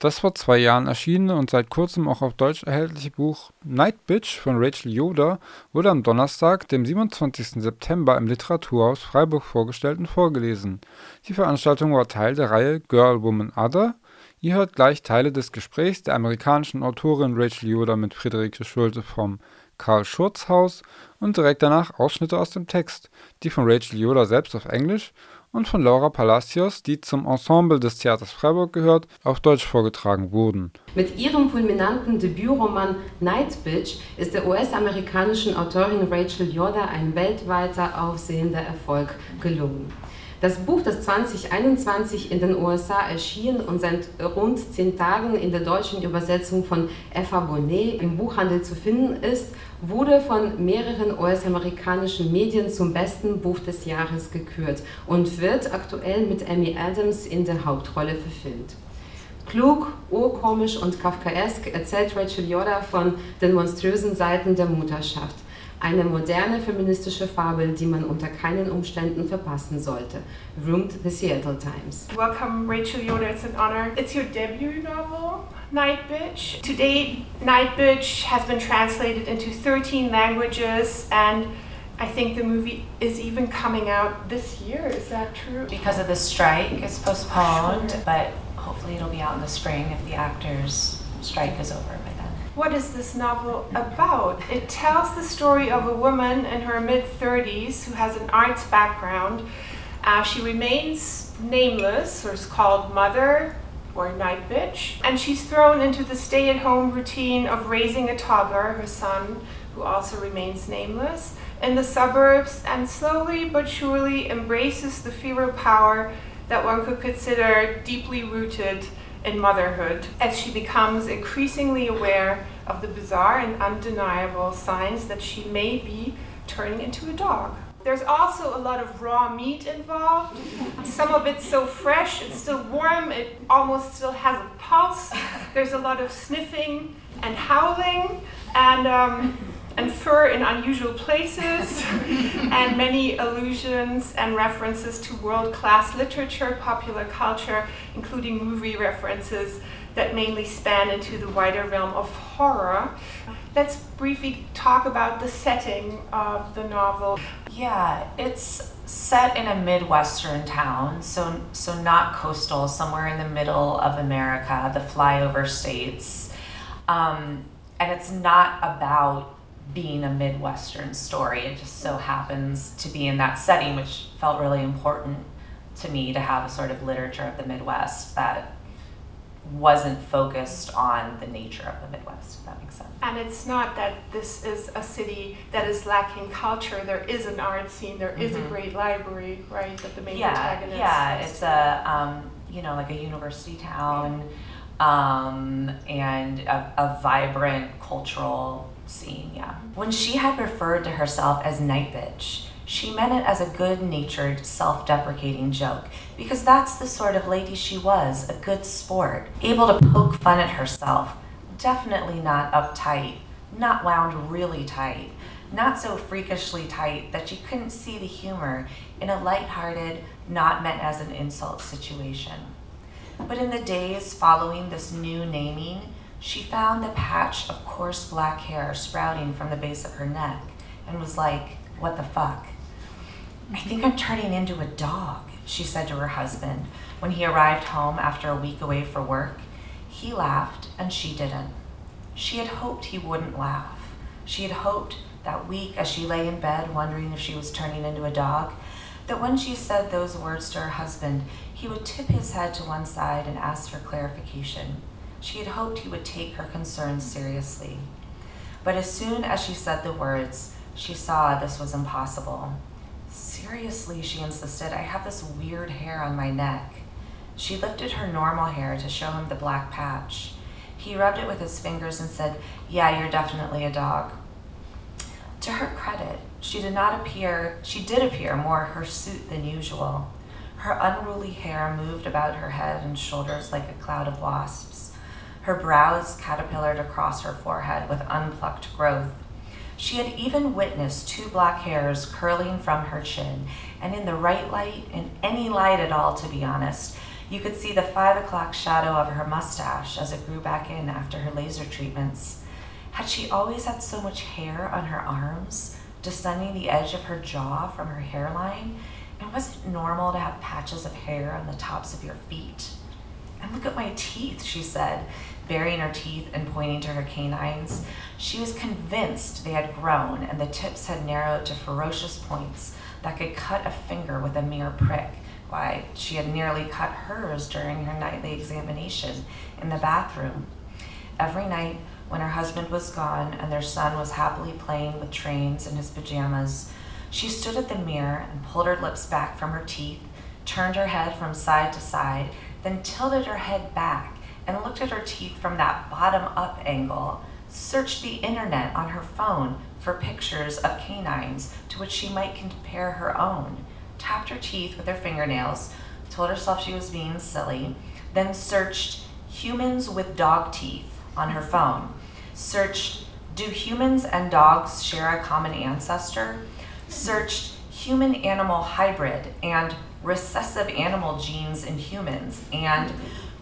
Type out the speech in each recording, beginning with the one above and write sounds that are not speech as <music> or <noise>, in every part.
Das vor zwei Jahren erschienene und seit kurzem auch auf Deutsch erhältliche Buch Night Bitch von Rachel Yoder wurde am Donnerstag, dem 27. September im Literaturhaus Freiburg vorgestellt und vorgelesen. Die Veranstaltung war Teil der Reihe Girl, Woman, Other. Ihr hört gleich Teile des Gesprächs der amerikanischen Autorin Rachel Yoder mit Friederike Schulte vom Karl Schurz Haus und direkt danach Ausschnitte aus dem Text, die von Rachel Yoder selbst auf Englisch und von Laura Palacios, die zum Ensemble des Theaters Freiburg gehört, auf Deutsch vorgetragen wurden. Mit ihrem fulminanten Debütroman Night Bitch ist der US-amerikanischen Autorin Rachel Yoda ein weltweiter aufsehender Erfolg gelungen. Das Buch, das 2021 in den USA erschien und seit rund zehn Tagen in der deutschen Übersetzung von Eva Bonet im Buchhandel zu finden ist, wurde von mehreren US-amerikanischen Medien zum besten Buch des Jahres gekürt und wird aktuell mit Amy Adams in der Hauptrolle verfilmt. Klug, urkomisch und kafkaesk erzählt Rachel Yoda von den monströsen Seiten der Mutterschaft. Eine moderne feministische Fabel, die man unter keinen Umständen verpassen sollte. Roomed the Seattle Times. Welcome, Rachel Yoder. It's an honor. It's your debut novel, Night Bitch. To date, Night Bitch has been translated into 13 languages and I think the movie is even coming out this year. Is that true? Because of the strike, it's postponed, sure. but hopefully it'll be out in the spring if the actors' strike is over what is this novel about? It tells the story of a woman in her mid 30s who has an arts background. Uh, she remains nameless, or is called mother or night bitch, and she's thrown into the stay at home routine of raising a toddler, her son, who also remains nameless, in the suburbs, and slowly but surely embraces the feral power that one could consider deeply rooted motherhood as she becomes increasingly aware of the bizarre and undeniable signs that she may be turning into a dog. There's also a lot of raw meat involved. Some of it's so fresh, it's still warm, it almost still has a pulse. There's a lot of sniffing and howling, and um, and fur in unusual places, <laughs> and many allusions and references to world class literature, popular culture, including movie references that mainly span into the wider realm of horror. Let's briefly talk about the setting of the novel. Yeah, it's set in a midwestern town, so so not coastal, somewhere in the middle of America, the flyover states. Um, and it's not about being a Midwestern story. It just so happens to be in that setting, which felt really important to me to have a sort of literature of the Midwest that wasn't focused on the nature of the Midwest, if that makes sense. And it's not that this is a city that is lacking culture. There is an art scene, There mm-hmm. is a mm-hmm. great library, right, that the main yeah, protagonist Yeah, it's a, um, you know, like a university town um, and a, a vibrant cultural scene, yeah. When she had referred to herself as Night Bitch, she meant it as a good natured, self deprecating joke, because that's the sort of lady she was a good sport, able to poke fun at herself, definitely not uptight, not wound really tight, not so freakishly tight that she couldn't see the humor in a light-hearted, not meant as an insult situation. But in the days following this new naming, she found the patch of coarse black hair sprouting from the base of her neck and was like, What the fuck? I think I'm turning into a dog, she said to her husband when he arrived home after a week away for work. He laughed and she didn't. She had hoped he wouldn't laugh. She had hoped that week as she lay in bed wondering if she was turning into a dog, that when she said those words to her husband, he would tip his head to one side and ask for clarification. She had hoped he would take her concerns seriously. But as soon as she said the words, she saw this was impossible. Seriously, she insisted, I have this weird hair on my neck. She lifted her normal hair to show him the black patch. He rubbed it with his fingers and said, Yeah, you're definitely a dog. To her credit, she did not appear, she did appear more hirsute than usual. Her unruly hair moved about her head and shoulders like a cloud of wasps. Her brows caterpillared across her forehead with unplucked growth. She had even witnessed two black hairs curling from her chin, and in the right light, in any light at all, to be honest, You could see the five o'clock shadow of her mustache as it grew back in after her laser treatments. Had she always had so much hair on her arms, descending the edge of her jaw from her hairline? And was it normal to have patches of hair on the tops of your feet? And look at my teeth, she said, baring her teeth and pointing to her canines. She was convinced they had grown and the tips had narrowed to ferocious points that could cut a finger with a mere prick. Why, she had nearly cut hers during her nightly examination in the bathroom. Every night, when her husband was gone and their son was happily playing with trains in his pajamas, she stood at the mirror and pulled her lips back from her teeth, turned her head from side to side, then tilted her head back and looked at her teeth from that bottom up angle, searched the internet on her phone for pictures of canines to which she might compare her own, tapped her teeth with her fingernails, told herself she was being silly, then searched humans with dog teeth on her phone, searched do humans and dogs share a common ancestor, searched human animal hybrid and recessive animal genes in humans, and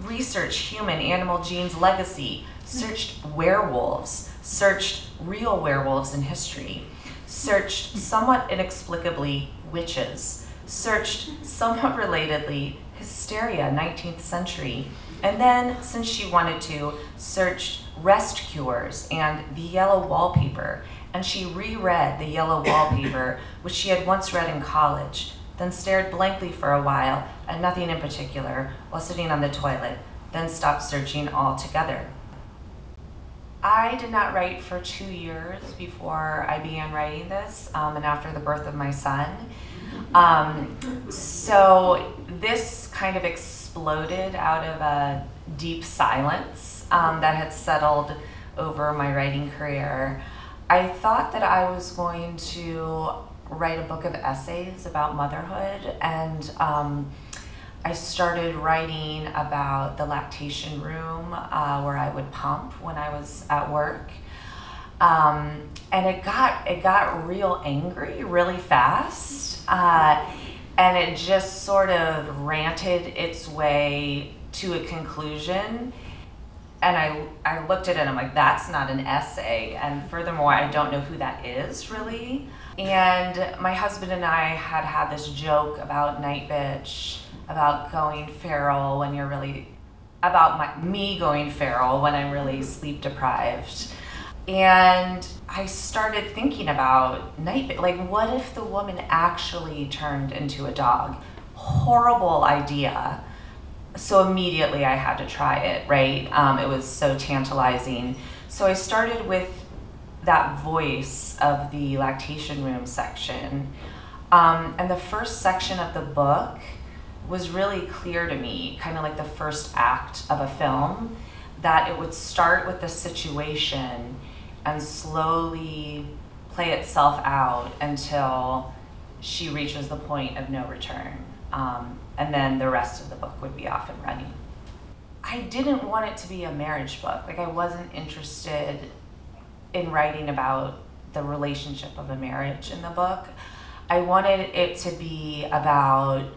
researched human animal genes legacy, searched werewolves, searched real werewolves in history, searched somewhat inexplicably witches, searched somewhat relatedly hysteria 19th century, and then, since she wanted to, searched rest cures and the yellow wallpaper, and she reread the yellow wallpaper, which she had once read in college, then stared blankly for a while at nothing in particular while sitting on the toilet, then stopped searching altogether. I did not write for two years before I began writing this um, and after the birth of my son. Um, so this kind of exploded out of a deep silence um, that had settled over my writing career. I thought that I was going to write a book of essays about motherhood, and um, I started writing about the lactation room uh, where I would pump when I was at work. Um, and it got it got real angry really fast, uh, and it just sort of ranted its way to a conclusion and I, I looked at it and I'm like, that's not an essay. And furthermore, I don't know who that is really. And my husband and I had had this joke about Night Bitch, about going feral when you're really, about my, me going feral when I'm really sleep deprived. And I started thinking about Night Bitch. Like, what if the woman actually turned into a dog? Horrible idea so immediately I had to try it, right? Um, it was so tantalizing. So I started with that voice of the lactation room section. Um, and the first section of the book was really clear to me, kind of like the first act of a film, that it would start with the situation and slowly play itself out until she reaches the point of no return. Um, and then the rest of the book would be off and running. I didn't want it to be a marriage book. Like, I wasn't interested in writing about the relationship of a marriage in the book. I wanted it to be about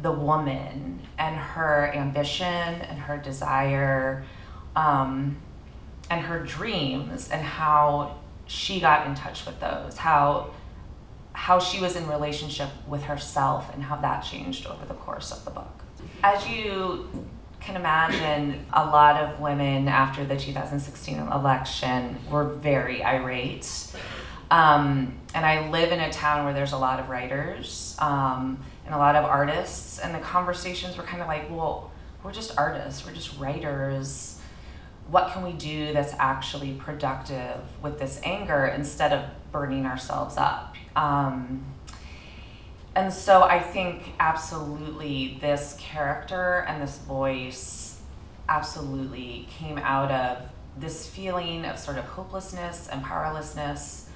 the woman and her ambition and her desire um, and her dreams and how she got in touch with those, how how she was in relationship with herself and how that changed over the course of the book. As you can imagine, a lot of women after the 2016 election were very irate. Um, and I live in a town where there's a lot of writers um, and a lot of artists, and the conversations were kind of like, well, we're just artists, we're just writers. What can we do that's actually productive with this anger instead of burning ourselves up? Um, and so I think absolutely this character and this voice absolutely came out of this feeling of sort of hopelessness and powerlessness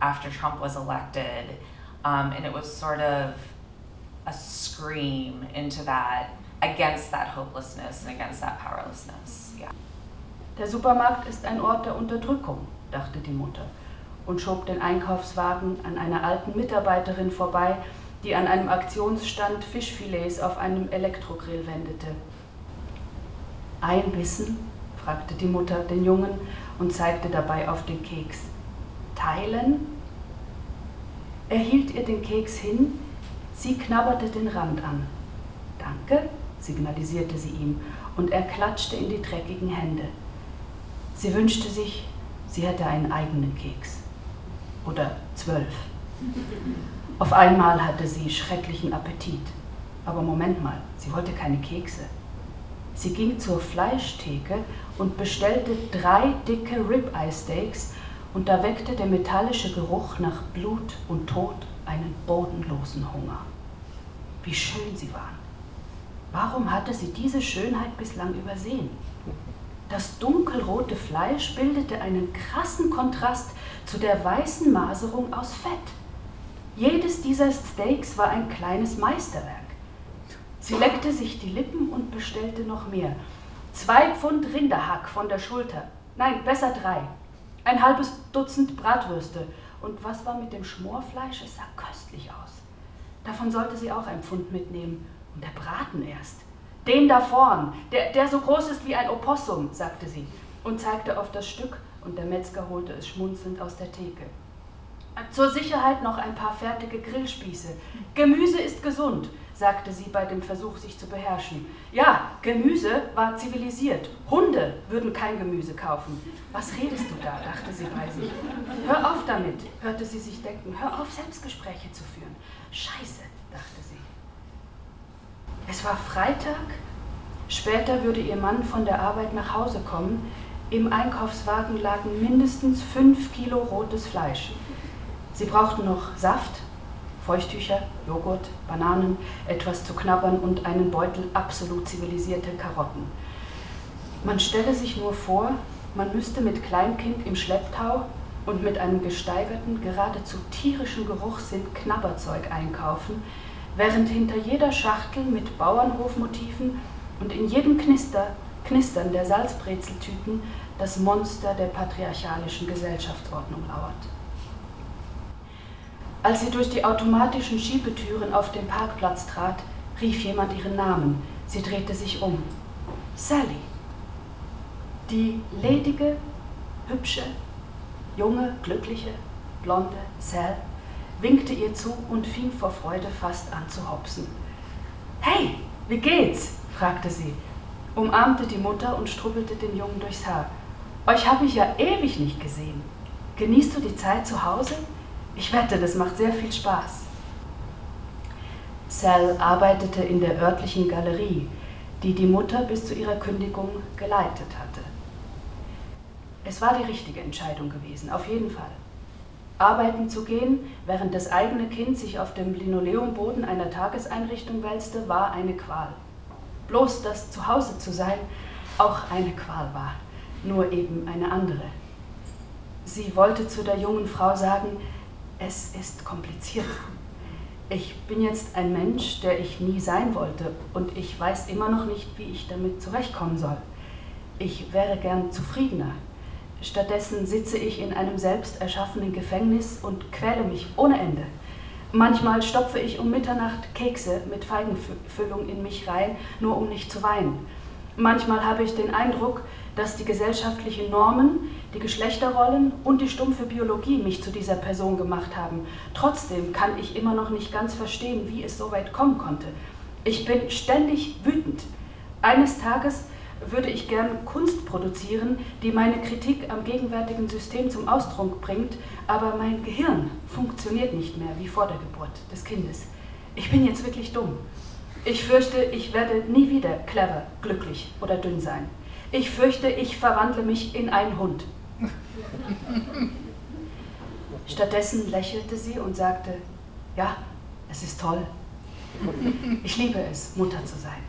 after Trump was elected. Um, and it was sort of a scream into that, against that hopelessness and against that powerlessness. Yeah. Der Supermarkt ist ein Ort der Unterdrückung, dachte die Mutter. und schob den Einkaufswagen an einer alten Mitarbeiterin vorbei, die an einem Aktionsstand Fischfilets auf einem Elektrogrill wendete. Ein Bissen? fragte die Mutter den Jungen und zeigte dabei auf den Keks. Teilen? Er hielt ihr den Keks hin, sie knabberte den Rand an. Danke, signalisierte sie ihm, und er klatschte in die dreckigen Hände. Sie wünschte sich, sie hätte einen eigenen Keks. Oder zwölf. Auf einmal hatte sie schrecklichen Appetit. Aber Moment mal, sie wollte keine Kekse. Sie ging zur Fleischtheke und bestellte drei dicke Ribeye-Steaks und da weckte der metallische Geruch nach Blut und Tod einen bodenlosen Hunger. Wie schön sie waren. Warum hatte sie diese Schönheit bislang übersehen? Das dunkelrote Fleisch bildete einen krassen Kontrast zu der weißen Maserung aus Fett. Jedes dieser Steaks war ein kleines Meisterwerk. Sie leckte sich die Lippen und bestellte noch mehr. Zwei Pfund Rinderhack von der Schulter. Nein, besser drei. Ein halbes Dutzend Bratwürste. Und was war mit dem Schmorfleisch? Es sah köstlich aus. Davon sollte sie auch ein Pfund mitnehmen. Und der Braten erst. Den da vorn, der, der so groß ist wie ein Opossum, sagte sie und zeigte auf das Stück, und der Metzger holte es schmunzelnd aus der Theke. Zur Sicherheit noch ein paar fertige Grillspieße. Gemüse ist gesund, sagte sie bei dem Versuch, sich zu beherrschen. Ja, Gemüse war zivilisiert. Hunde würden kein Gemüse kaufen. Was redest du da? dachte sie bei sich. Hör auf damit, hörte sie sich denken. Hör auf, Selbstgespräche zu führen. Scheiße, dachte sie. Es war Freitag. Später würde ihr Mann von der Arbeit nach Hause kommen. Im Einkaufswagen lagen mindestens fünf Kilo rotes Fleisch. Sie brauchten noch Saft, Feuchttücher, Joghurt, Bananen, etwas zu knabbern und einen Beutel absolut zivilisierte Karotten. Man stelle sich nur vor, man müsste mit Kleinkind im Schlepptau und mit einem gesteigerten, geradezu tierischen Geruchssinn Knabberzeug einkaufen, während hinter jeder Schachtel mit Bauernhofmotiven und in jedem Knister, Knistern der Salzbrezeltüten das Monster der patriarchalischen Gesellschaftsordnung lauert. Als sie durch die automatischen Schiebetüren auf den Parkplatz trat, rief jemand ihren Namen. Sie drehte sich um. Sally. Die ledige, hübsche, junge, glückliche, blonde Sal winkte ihr zu und fing vor Freude fast an zu hopsen. Hey, wie geht's? fragte sie, umarmte die Mutter und strubbelte den Jungen durchs Haar. Euch habe ich ja ewig nicht gesehen. Genießt du die Zeit zu Hause? Ich wette, das macht sehr viel Spaß. Sal arbeitete in der örtlichen Galerie, die die Mutter bis zu ihrer Kündigung geleitet hatte. Es war die richtige Entscheidung gewesen, auf jeden Fall. Arbeiten zu gehen, während das eigene Kind sich auf dem Linoleumboden einer Tageseinrichtung wälzte, war eine Qual. Bloß das Zuhause zu sein auch eine Qual war, nur eben eine andere. Sie wollte zu der jungen Frau sagen, es ist kompliziert. Ich bin jetzt ein Mensch, der ich nie sein wollte und ich weiß immer noch nicht, wie ich damit zurechtkommen soll. Ich wäre gern zufriedener, Stattdessen sitze ich in einem selbst erschaffenen Gefängnis und quäle mich ohne Ende. Manchmal stopfe ich um Mitternacht Kekse mit Feigenfüllung in mich rein, nur um nicht zu weinen. Manchmal habe ich den Eindruck, dass die gesellschaftlichen Normen, die Geschlechterrollen und die stumpfe Biologie mich zu dieser Person gemacht haben. Trotzdem kann ich immer noch nicht ganz verstehen, wie es so weit kommen konnte. Ich bin ständig wütend. Eines Tages würde ich gern Kunst produzieren, die meine Kritik am gegenwärtigen System zum Ausdruck bringt, aber mein Gehirn funktioniert nicht mehr wie vor der Geburt des Kindes. Ich bin jetzt wirklich dumm. Ich fürchte, ich werde nie wieder clever, glücklich oder dünn sein. Ich fürchte, ich verwandle mich in einen Hund. <laughs> Stattdessen lächelte sie und sagte, ja, es ist toll. Ich liebe es, Mutter zu sein.